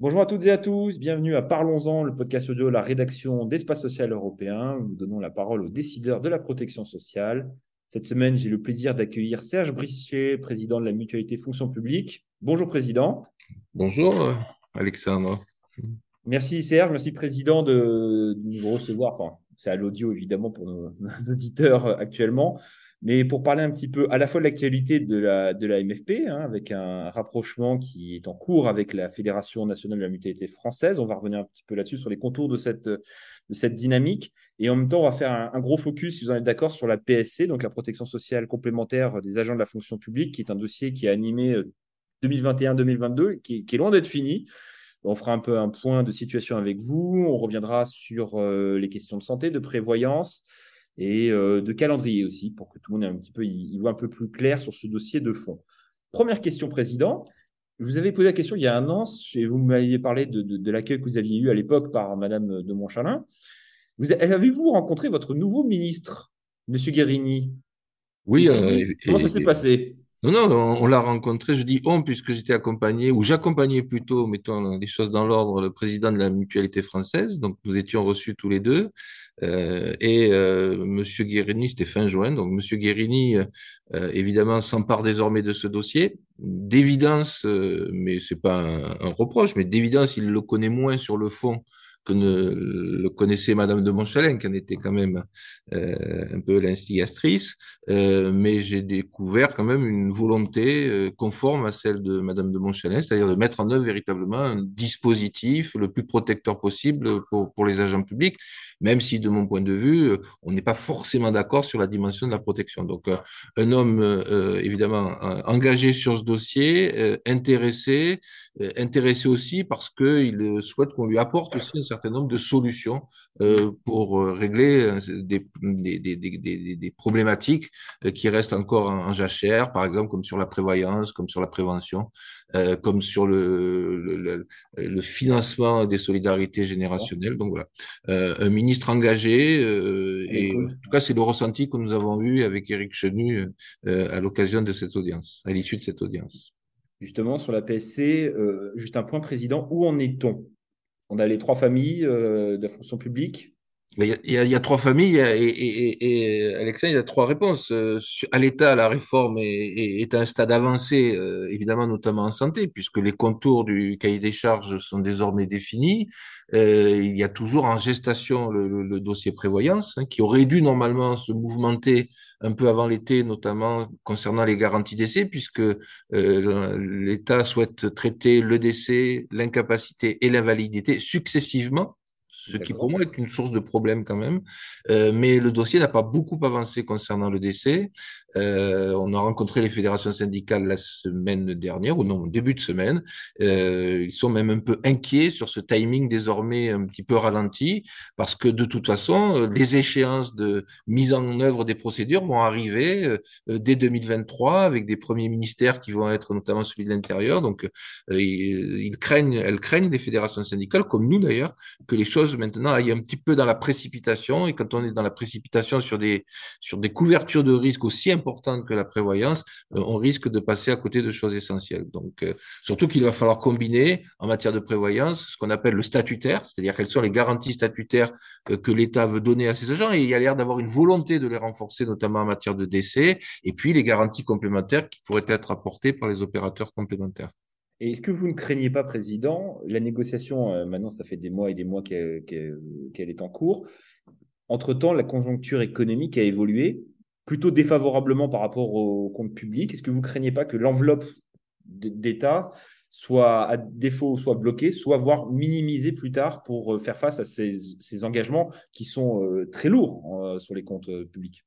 Bonjour à toutes et à tous, bienvenue à Parlons-en, le podcast audio de la rédaction d'Espace Social Européen. Nous donnons la parole aux décideurs de la protection sociale. Cette semaine, j'ai le plaisir d'accueillir Serge Brissier, président de la mutualité fonction publique. Bonjour président. Bonjour Alexandre. Merci Serge, merci président de, nous recevoir. Enfin, c'est à l'audio évidemment pour nos auditeurs actuellement. Mais pour parler un petit peu à la fois de l'actualité de la, de la MFP, hein, avec un rapprochement qui est en cours avec la Fédération nationale de la mutualité française, on va revenir un petit peu là-dessus sur les contours de cette, de cette dynamique. Et en même temps, on va faire un, gros focus, si vous en êtes d'accord, sur la PSC, donc la protection sociale complémentaire des agents de la fonction publique, qui est un dossier qui a animé 2021-2022, euh, qui, est loin d'être fini. On fera un peu un point de situation avec vous. On reviendra sur euh, les questions de santé, de prévoyance et euh, de calendrier aussi, pour que tout le monde ait un petit peu, y, voit un peu plus clair sur ce dossier de fond. Première question, Président. vous avez posé la question il y a un an, et vous m'aviez parlé de, l'accueil que vous aviez eu à l'époque par Madame de Montchalin. Avez-vous rencontré votre nouveau ministre, Monsieur Guérini? Oui. Euh, comment ça s'est passé? Non, non, on, l'a rencontré, je dis on, puisque j'étais accompagné, ou j'accompagnais plutôt, mettons les choses dans l'ordre, le président de la mutualité française. Donc, nous étions reçus tous les deux. Euh, et euh, Monsieur Guérini, c'était fin juin. Donc, Monsieur Guérini, euh, évidemment, s'empare désormais de ce dossier. D'évidence, euh, mais c'est pas un reproche, mais d'évidence, il le connaît moins sur le fond que ne le connaissait Madame de Montchalin, qui en était quand même euh, un peu l'instigatrice, euh, mais j'ai découvert quand même une volonté euh, conforme à celle de Madame de Montchalin, c'est-à-dire de mettre en œuvre véritablement un dispositif le plus protecteur possible pour, pour les agents publics, même si de mon point de vue, on n'est pas forcément d'accord sur la dimension de la protection. Donc un homme évidemment engagé sur ce dossier, intéressé, intéressé aussi parce qu'il souhaite qu'on lui apporte aussi certain nombre de solutions euh, pour euh, régler euh, des, des, des, des, des problématiques qui restent encore en, jachère, par exemple comme sur la prévoyance, comme sur la prévention, comme sur le, le, le, financement des solidarités générationnelles. Donc voilà, un ministre engagé, et en tout cas c'est le ressenti que nous avons eu avec Éric Chenu à l'occasion de cette audience, à l'issue de cette audience. Justement sur la PSC, juste un point président, où en est-on? On a les trois familles euh, de la fonction publique. Il y, a, il, y a, trois familles et, et, et, Alexandre, il y a trois réponses. Euh, à l'État, la réforme est, est, à un stade avancé, euh, évidemment, notamment en santé, puisque les contours du cahier des charges sont désormais définis. Euh, il y a toujours en gestation le, le, dossier prévoyance, hein, qui aurait dû normalement se mouvementer un peu avant l'été, notamment concernant les garanties d'essai, puisque euh, l'État souhaite traiter le décès, l'incapacité et l'invalidité successivement ce qui pour moi est une source de problème quand même. Euh, mais le dossier n'a pas beaucoup avancé concernant le décès. Euh, on a rencontré les fédérations syndicales la semaine dernière, ou non, début de semaine. Euh, ils sont même un peu inquiets sur ce timing désormais un petit peu ralenti, parce que de toute façon, les échéances de mise en œuvre des procédures vont arriver euh, dès 2023 avec des premiers ministères qui vont être notamment celui de l'intérieur. Donc, euh, ils craignent, elles craignent, les fédérations syndicales, comme nous d'ailleurs, que les choses maintenant aillent un petit peu dans la précipitation. Et quand on est dans la précipitation sur des sur couvertures de risques aussi importante que la prévoyance, euh, on risque de passer à côté de choses essentielles. Donc, euh, surtout qu'il va falloir combiner en matière de prévoyance ce qu'on appelle le statutaire, c'est-à-dire quelles sont les garanties statutaires euh, que l'État veut donner à ses agents, et il y a l'air d'avoir une volonté de les renforcer, notamment en matière de décès, et puis les garanties complémentaires qui pourraient être apportées par les opérateurs complémentaires. Et est-ce que vous ne craignez pas, Président, la négociation, maintenant ça fait des mois et des mois qu'elle est en cours, entre-temps, la conjoncture économique a évolué plutôt défavorablement par rapport au compte public. Est-ce que vous craignez pas que l'enveloppe d'État soit à défaut soit bloquée, soit voire minimisée plus tard pour euh, faire face à ces, engagements qui sont euh, très lourds euh, sur les comptes publics?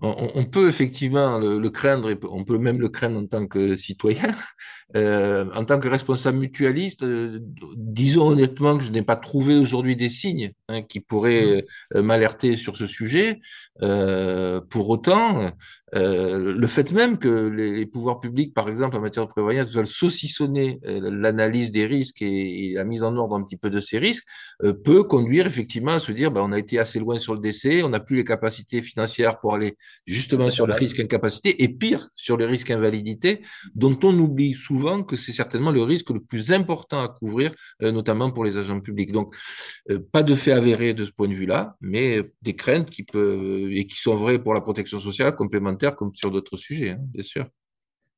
On, peut effectivement le, craindre, et on peut même le craindre en tant que citoyen, euh, en tant que responsable mutualiste. Euh, disons honnêtement que je n'ai pas trouvé aujourd'hui des signes hein, qui pourraient mmh. euh, m'alerter sur ce sujet. pour autant, Euh, le fait même que les, pouvoirs publics, par exemple, en matière de prévoyance, veulent saucissonner euh, l'analyse des risques et, la mise en ordre un petit peu de ces risques, euh, peut conduire effectivement à se dire, bah, on a été assez loin sur le décès, on n'a plus les capacités financières pour aller justement sur le risque incapacité, et pire, sur le risque invalidité, dont on oublie souvent que c'est certainement le risque le plus important à couvrir, notamment pour les agents publics. Donc, pas de fait avéré de ce point de vue-là, mais des craintes qui peuvent et qui sont vraies pour la protection sociale complémentaire comme sur d'autres sujets, hein, bien sûr.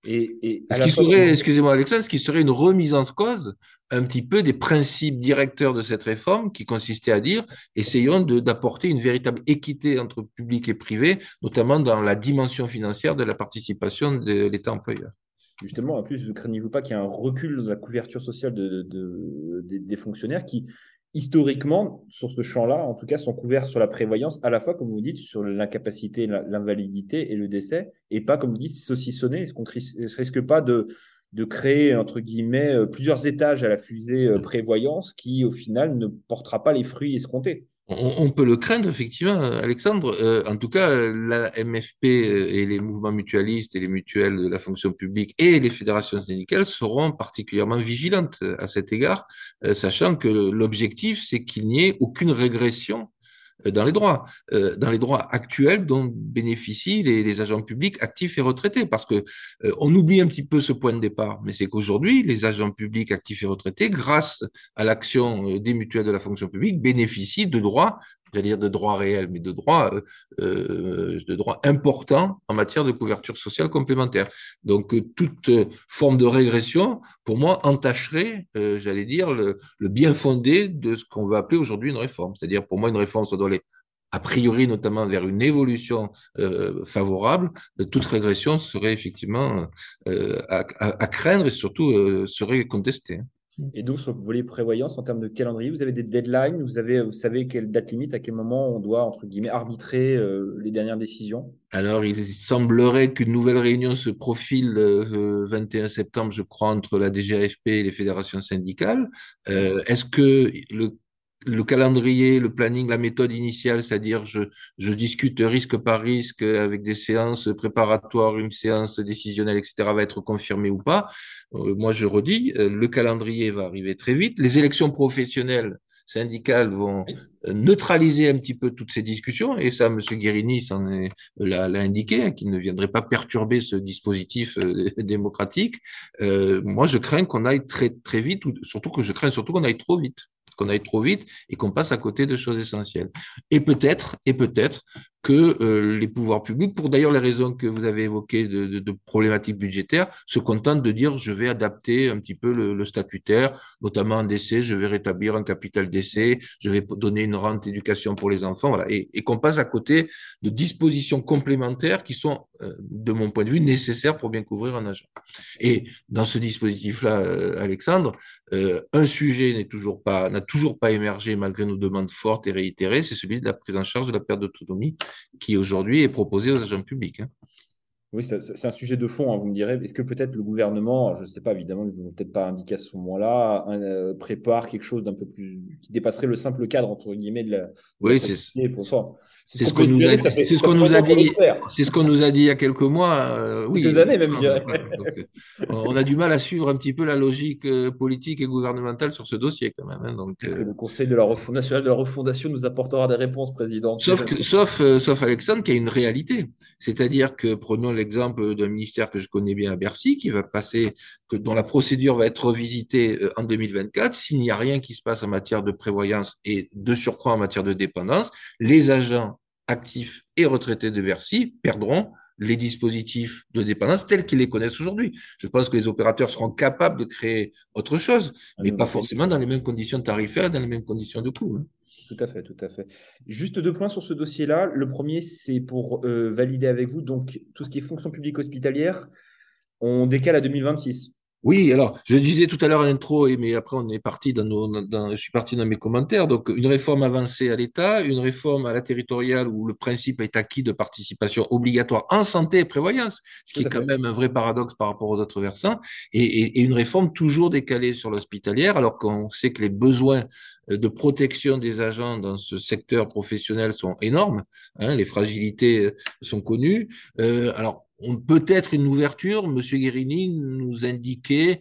Et, ce qui serait, excusez-moi Alexandre, ce qui serait une remise en cause un petit peu des principes directeurs de cette réforme qui consistait à dire essayons d'apporter une véritable équité entre public et privé, notamment dans la dimension financière de la participation de l'État employeur. Justement, en plus, ne craignez-vous pas qu'il y ait un recul de la couverture sociale de, des fonctionnaires qui, historiquement, sur ce champ-là, en tout cas, sont couverts sur la prévoyance, à la fois, comme vous dites, sur l'incapacité, l'invalidité et le décès, et pas, comme vous dites, saucissonner. Est-ce qu'on ne risque pas de, de créer, entre guillemets, euh, plusieurs étages à la fusée euh, prévoyance qui, au final, ne portera pas les fruits escomptés? On, peut le craindre, effectivement, Alexandre. Euh, en tout cas, la MFP et les mouvements mutualistes et les mutuelles de la fonction publique et les fédérations syndicales seront particulièrement vigilantes à cet égard, euh, sachant que l'objectif, c'est qu'il n'y ait aucune régression euh, dans les droits, euh, dans les droits actuels dont bénéficient les, les, agents publics actifs et retraités, parce que euh, on oublie un petit peu ce point de départ, mais c'est qu'aujourd'hui les agents publics actifs et retraités, grâce à l'action des mutuelles de la fonction publique, bénéficient de droits j'allais dire de droits réels, mais de droits, euh, euh, de droits importants en matière de couverture sociale complémentaire. Donc, euh, toute forme de régression, pour moi, entacherait, j'allais dire, le, bien fondé de ce qu'on veut appeler aujourd'hui une réforme. C'est-à-dire, pour moi, une réforme, ça doit aller a priori notamment vers une évolution favorable, toute régression serait effectivement à, craindre et surtout serait contestée. Et donc, sur le volet prévoyance, en termes de calendrier, vous avez des deadlines Vous, avez, vous savez quelle date limite, à quel moment on doit, entre guillemets, arbitrer euh, les dernières décisions? Alors, il semblerait qu'une nouvelle réunion se profile le euh, 21 septembre, je crois, entre la DGAFP et les fédérations syndicales. Euh, Est-ce que le le calendrier, le planning, la méthode initiale, c'est-à-dire je, je discute risque par risque avec des séances préparatoires, une séance décisionnelle, etc., va être confirmé ou pas. Euh, moi, je redis, euh, le calendrier va arriver très vite. Les élections professionnelles syndicales vont euh, neutraliser un petit peu toutes ces discussions, et ça, M. Guérini s'en est l'a, indiqué, hein, qu'il ne viendrait pas perturber ce dispositif démocratique. moi, je crains qu'on aille très très vite, ou surtout que je crains surtout qu'on aille trop vite qu'on aille trop vite et qu'on passe à côté de choses essentielles. Et peut-être, et peut-être que euh, les pouvoirs publics, pour d'ailleurs les raisons que vous avez évoquées de, de, de, problématiques budgétaires, se contentent de dire je vais adapter un petit peu le, le statutaire, notamment en décès, je vais rétablir un capital d'essai, je vais donner une rente d'éducation pour les enfants, voilà, et, et qu'on passe à côté de dispositions complémentaires qui sont, euh, de mon point de vue, nécessaires pour bien couvrir un agent. Et dans ce dispositif-là, euh, Alexandre, un sujet n'est toujours pas, n'a toujours pas émergé malgré nos demandes fortes et réitérées, c'est celui de la prise en charge de la perte d'autonomie qui aujourd'hui est proposé aux agents publics. Hein. Oui, c'est un sujet de fond, hein, vous me direz. Est-ce que peut-être le gouvernement, je ne sais pas, évidemment, ils ne vont peut-être pas indiquer à ce moment-là, euh, prépare quelque chose d'un peu plus. qui dépasserait le simple cadre, entre guillemets, de la. oui, c'est c'est ce qu'on nous a, c'est ce qu'on nous a dit, c'est ce qu'on nous a dit il y a quelques mois. Euh, oui. Quelques années même, je dirais. Euh, on a du mal à suivre un petit peu la logique euh, politique et gouvernementale sur ce dossier quand même. Hein, donc, Le Conseil de la national de la refondation nous apportera des réponses, président. Sauf, que, sauf, sauf Alexandre, qui a une réalité. C'est-à-dire que prenons l'exemple d'un ministère que je connais bien à Bercy, qui va passer, que dont la procédure va être revisitée en 2024. S'il n'y a rien qui se passe en matière de prévoyance et de surcroît en matière de dépendance, les agents actifs et retraités de Bercy perdront les dispositifs de dépendance tels qu'ils les connaissent aujourd'hui. Je pense que les opérateurs seront capables de créer autre chose, ah mais pas forcément dans les mêmes conditions tarifaires, dans les mêmes conditions de coût. Hein. Tout à fait, tout à fait. Juste deux points sur ce dossier-là. Le premier, c'est pour euh, valider avec vous, donc tout ce qui est fonction publique hospitalière, on décale à 2026. Oui, alors je disais tout à l'heure en intro, mais après on est parti dans nos, dans, je suis parti dans mes commentaires. Donc une réforme avancée à l'État, une réforme à la territoriale où le principe est acquis de participation obligatoire en santé et prévoyance, ce qui est quand même un vrai paradoxe par rapport aux autres versants, et, et, et une réforme toujours décalée sur l'hospitalière, alors qu'on sait que les besoins de protection des agents dans ce secteur professionnel sont énormes. Hein, les fragilités sont connues. Euh, alors on peut être une ouverture. Monsieur Guérini nous indiquait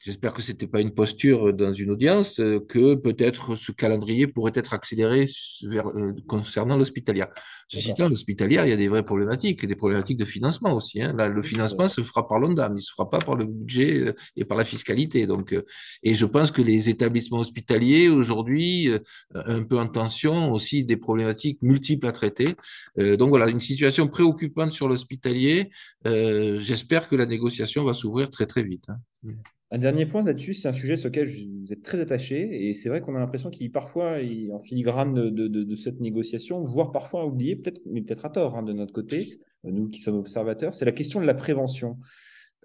J'espère que c'était pas une posture dans une audience, euh, que peut-être ce calendrier pourrait être accéléré vers, euh, concernant l'hospitalière. Ceci étant, l'hospitalière, il y a des vraies problématiques, des problématiques de financement aussi. Hein. Là, le financement se fera par l'ONDAM, il se fera pas par le budget euh, et par la fiscalité. Donc, et je pense que les établissements hospitaliers aujourd'hui, un peu en tension, aussi des problématiques multiples à traiter. donc voilà, une situation préoccupante sur l'hospitalier. J'espère que la négociation va s'ouvrir très très vite. Hein. Un dernier point là-dessus, c'est un sujet sur lequel vous êtes très attaché, et c'est vrai qu'on a l'impression qu'il parfois, en filigrane de, cette négociation, voire parfois oublié, peut-être, peut-être à tort hein, de notre côté, euh, nous qui sommes observateurs, c'est la question de la prévention.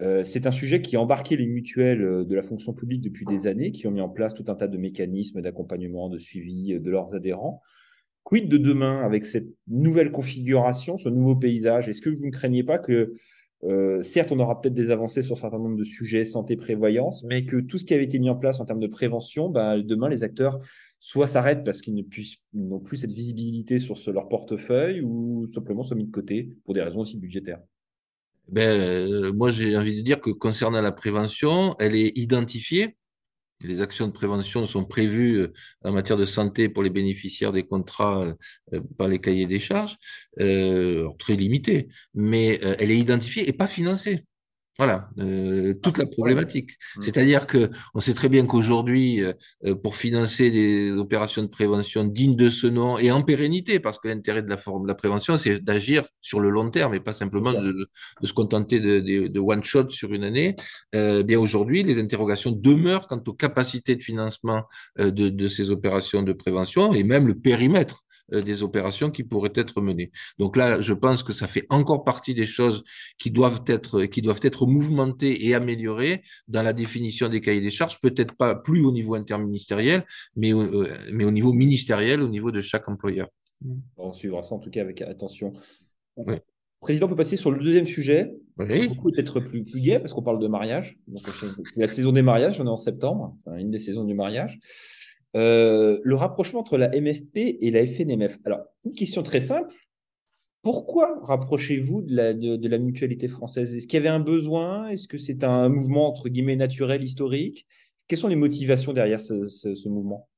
Euh, c'est un sujet qui a embarqué les mutuelles euh, de la fonction publique depuis des années, qui ont mis en place tout un tas de mécanismes d'accompagnement, de suivi de leurs adhérents. Quid de demain avec cette nouvelle configuration, ce nouveau paysage? Est-ce que vous ne craignez pas que euh, certes, on aura peut-être des avancées sur un certain nombre de sujets, santé, prévoyance, mais que tout ce qui avait été mis en place en termes de prévention, ben, demain, les acteurs soit s'arrêtent parce qu'ils n'ont plus cette visibilité sur leur portefeuille ou simplement sont mis de côté pour des raisons aussi budgétaires. Ben, euh, moi, j'ai envie de dire que concernant la prévention, elle est identifiée les actions de prévention sont prévues euh, en matière de santé pour les bénéficiaires des contrats euh, par les cahiers des charges, euh, très limité, mais elle est identifiée et pas financée. Voilà, euh, toute la problématique. Mm. C'est-à-dire que on sait très bien qu'aujourd'hui, euh, pour financer des opérations de prévention dignes de ce nom et en pérennité, parce que l'intérêt de la forme de la prévention, c'est d'agir sur le long terme et pas simplement de, de, se contenter de, de, de, one shot sur une année. Euh, bien aujourd'hui, les interrogations demeurent quant aux capacités de financement euh, de, de ces opérations de prévention et même le périmètre euh, des opérations qui pourraient être menées. Donc là, je pense que ça fait encore partie des choses qui doivent être, qui doivent être mouvementées et améliorées dans la définition des cahiers des charges, peut-être pas plus au niveau interministériel, mais, euh, mais au niveau ministériel, au niveau de chaque employeur. On suivra ça en tout cas avec attention. Président, on peut passer sur le deuxième sujet. Oui. Peut-être plus, plus gai parce qu'on parle de mariage. La saison des mariages, on est en septembre, une des saisons du mariage. Euh, le rapprochement entre la MFP et la FNMF. Alors, une question très simple. Pourquoi rapprochez-vous de la, mutualité française? Est-ce qu'il y avait un besoin? Est-ce que c'est un mouvement, entre guillemets, naturel, historique? Quelles sont les motivations derrière ce, mouvement?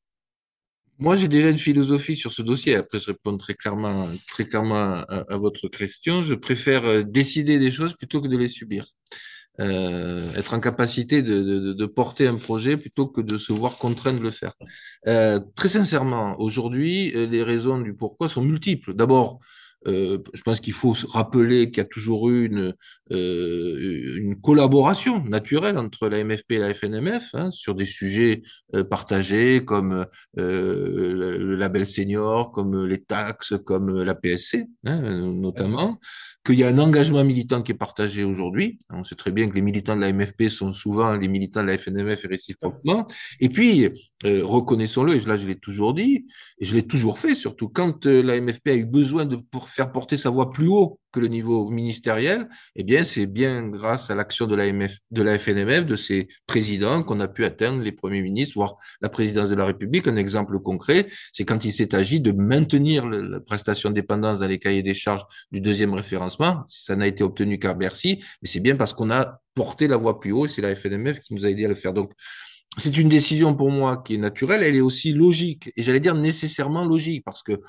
Moi, j'ai déjà une philosophie sur ce dossier. Après, je réponds très clairement, très clairement à votre question. Je préfère euh, décider des choses plutôt que de les subir euh, être en capacité de, de, de, porter un projet plutôt que de se voir contraint de le faire. Euh, très sincèrement, aujourd'hui, euh, les raisons du pourquoi sont multiples. D'abord, euh, je pense qu'il faut rappeler qu'il y a toujours eu une, euh, une collaboration naturelle entre la MFP et la FNMF hein, sur des sujets euh, partagés comme le, le, label senior, comme les taxes, comme la PSC hein, notamment qu'il y a un engagement militant qui est partagé aujourd'hui. On sait très bien que les militants de la MFP sont souvent les militants de la FNMF et réciproquement. Et puis, euh, reconnaissons-le, et là je l'ai toujours dit, et je l'ai toujours fait, surtout quand euh, la MFP a eu besoin de faire porter sa voix plus haut que le niveau ministériel, eh bien, c'est bien grâce à l'action de la, FNMF, de ses présidents, qu'on a pu atteindre les premiers ministres, voire la présidence de la République. Un exemple concret, c'est quand il s'est agi de maintenir la prestation de dépendance dans les cahiers des charges du deuxième référencement. Ça n'a été obtenu qu'à Bercy, mais c'est bien parce qu'on a porté la voix plus haut et c'est la FNMF qui nous a aidé à le faire. Donc, c'est une décision pour moi qui est naturelle, elle est aussi logique, et j'allais dire nécessairement logique, parce que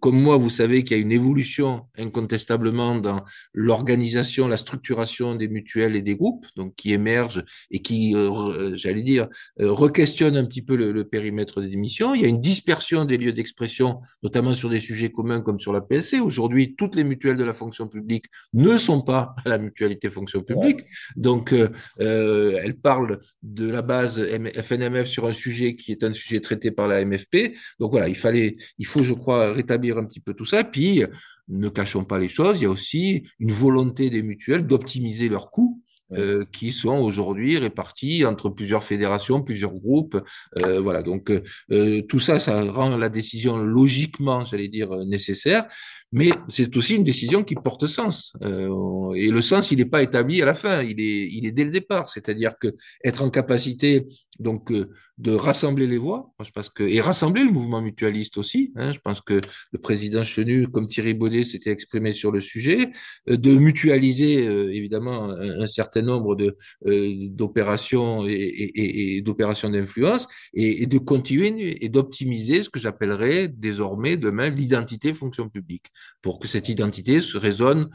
comme moi, vous savez qu'il y a une évolution incontestablement dans l'organisation, la structuration des mutuelles et des groupes, donc qui émergent et qui, euh, euh, j'allais dire, euh, requestionnent un petit peu le, le, périmètre des missions. Il y a une dispersion des lieux d'expression, notamment sur des sujets communs comme sur la PSC. Aujourd'hui, toutes les mutuelles de la fonction publique ne sont pas à la mutualité fonction publique. Donc, euh, elles parlent de la base FNMF sur un sujet qui est un sujet traité par la MFP. Donc voilà, il fallait, il faut, je crois, rétablir un petit peu tout ça. Puis, ne cachons pas les choses, il y a aussi une volonté des mutuelles d'optimiser leurs coûts euh, qui sont aujourd'hui répartis entre plusieurs fédérations, plusieurs groupes. Euh, voilà, donc euh, tout ça, ça rend la décision logiquement, j'allais dire, nécessaire. Mais c'est aussi une décision qui porte sens. Euh, et le sens, il n'est pas établi à la fin, il est, il est dès le départ. C'est-à-dire que être en capacité donc euh, de rassembler les voix, je pense que et rassembler le mouvement mutualiste aussi. Hein, je pense que le président Chenu, comme Thierry Baudet, s'était exprimé sur le sujet, euh, de mutualiser euh, évidemment un, certain nombre de d'opérations et, et, et d'opérations d'influence et, et, de continuer et d'optimiser ce que j'appellerais désormais demain l'identité fonction publique pour que cette identité se résonne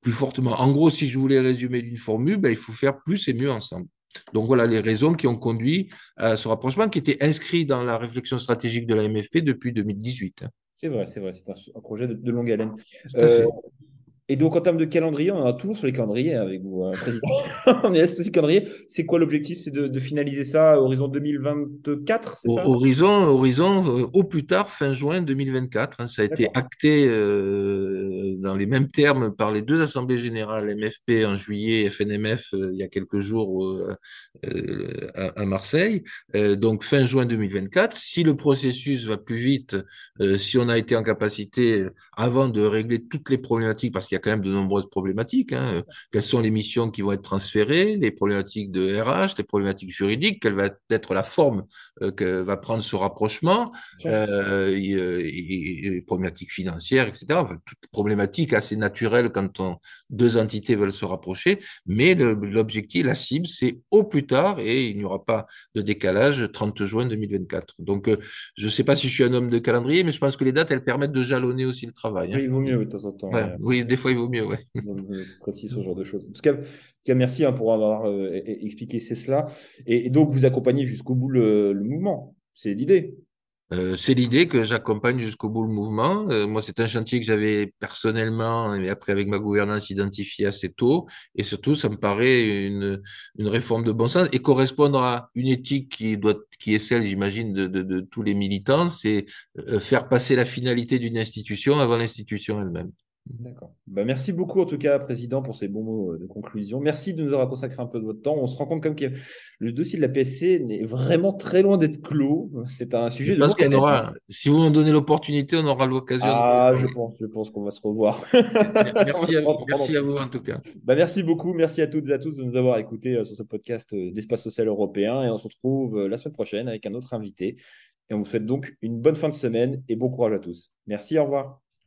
plus fortement. En gros, si je voulais résumer d'une formule, ben, il faut faire plus et mieux ensemble. Donc voilà les raisons qui ont conduit à ce rapprochement qui était inscrit dans la réflexion stratégique de la MFP depuis 2018. C'est vrai, c'est vrai, c'est un, projet de, longue haleine. Euh, et donc, en termes de calendrier, on est toujours sur les calendriers avec vous, hein, Président. on est aussi calendrier. C'est quoi l'objectif? C'est de, de, finaliser ça à horizon 2024, c'est ça? Horizon, horizon euh, au plus tard, fin juin 2024. Hein, ça a été acté euh, dans les mêmes termes par les deux assemblées générales, MFP en juillet et FNMF euh, il y a quelques jours euh, euh, à, à, Marseille. donc, fin juin 2024. Si le processus va plus vite, si on a été en capacité, avant de régler toutes les problématiques, parce qu'il y a quand même de nombreuses problématiques. Hein. Quelles sont les missions qui vont être transférées, les problématiques de RH, les problématiques juridiques, quelle va être la forme euh, que va prendre ce rapprochement, euh, et, et, et, problématiques financières, etc. Enfin, toutes problématiques assez naturelles quand on, deux entités veulent se rapprocher. Mais l'objectif, la cible, c'est au plus tard, et il n'y aura pas de décalage, 30 juin 2024. Donc, euh, je ne sais pas si je suis un homme de calendrier, mais je pense que les dates, elles permettent de jalonner aussi le travail. Hein. Oui, il vaut mieux de temps en temps. Ouais, oui, des fois il vaut mieux, ouais. C'est précis ce genre de choses. En tout cas, merci hein, pour avoir euh, expliqué cela. Et, et, donc, vous accompagnez jusqu'au bout le, le mouvement. C'est l'idée. Euh, c'est l'idée que j'accompagne jusqu'au bout le mouvement. Euh, moi, c'est un chantier que j'avais personnellement et après avec ma gouvernance identifié assez tôt. Et surtout, ça me paraît une, une réforme de bon sens et correspondre à une éthique qui doit, qui est celle, j'imagine, de, de, de, tous les militants, c'est faire passer la finalité d'une institution avant l'institution elle-même. D'accord. Bah, merci beaucoup en tout cas, Président, pour ces bons mots euh, de conclusion. Merci de nous avoir consacré un peu de votre temps. On se rend compte comme que le dossier de la PSC n'est vraiment très loin d'être clos. C'est un sujet je de. Pense qu'on aura, si vous nous donnez l'opportunité, on aura l'occasion. Ah, je pense, je pense qu'on va se revoir. merci, à, merci à, vous en tout cas. Bah, merci beaucoup, merci à toutes et à tous de nous avoir écoutés euh, sur ce podcast euh, d'Espace Social Européen et on se retrouve la semaine prochaine avec un autre invité. Et on vous souhaite donc une bonne fin de semaine et bon courage à tous. Merci, au revoir.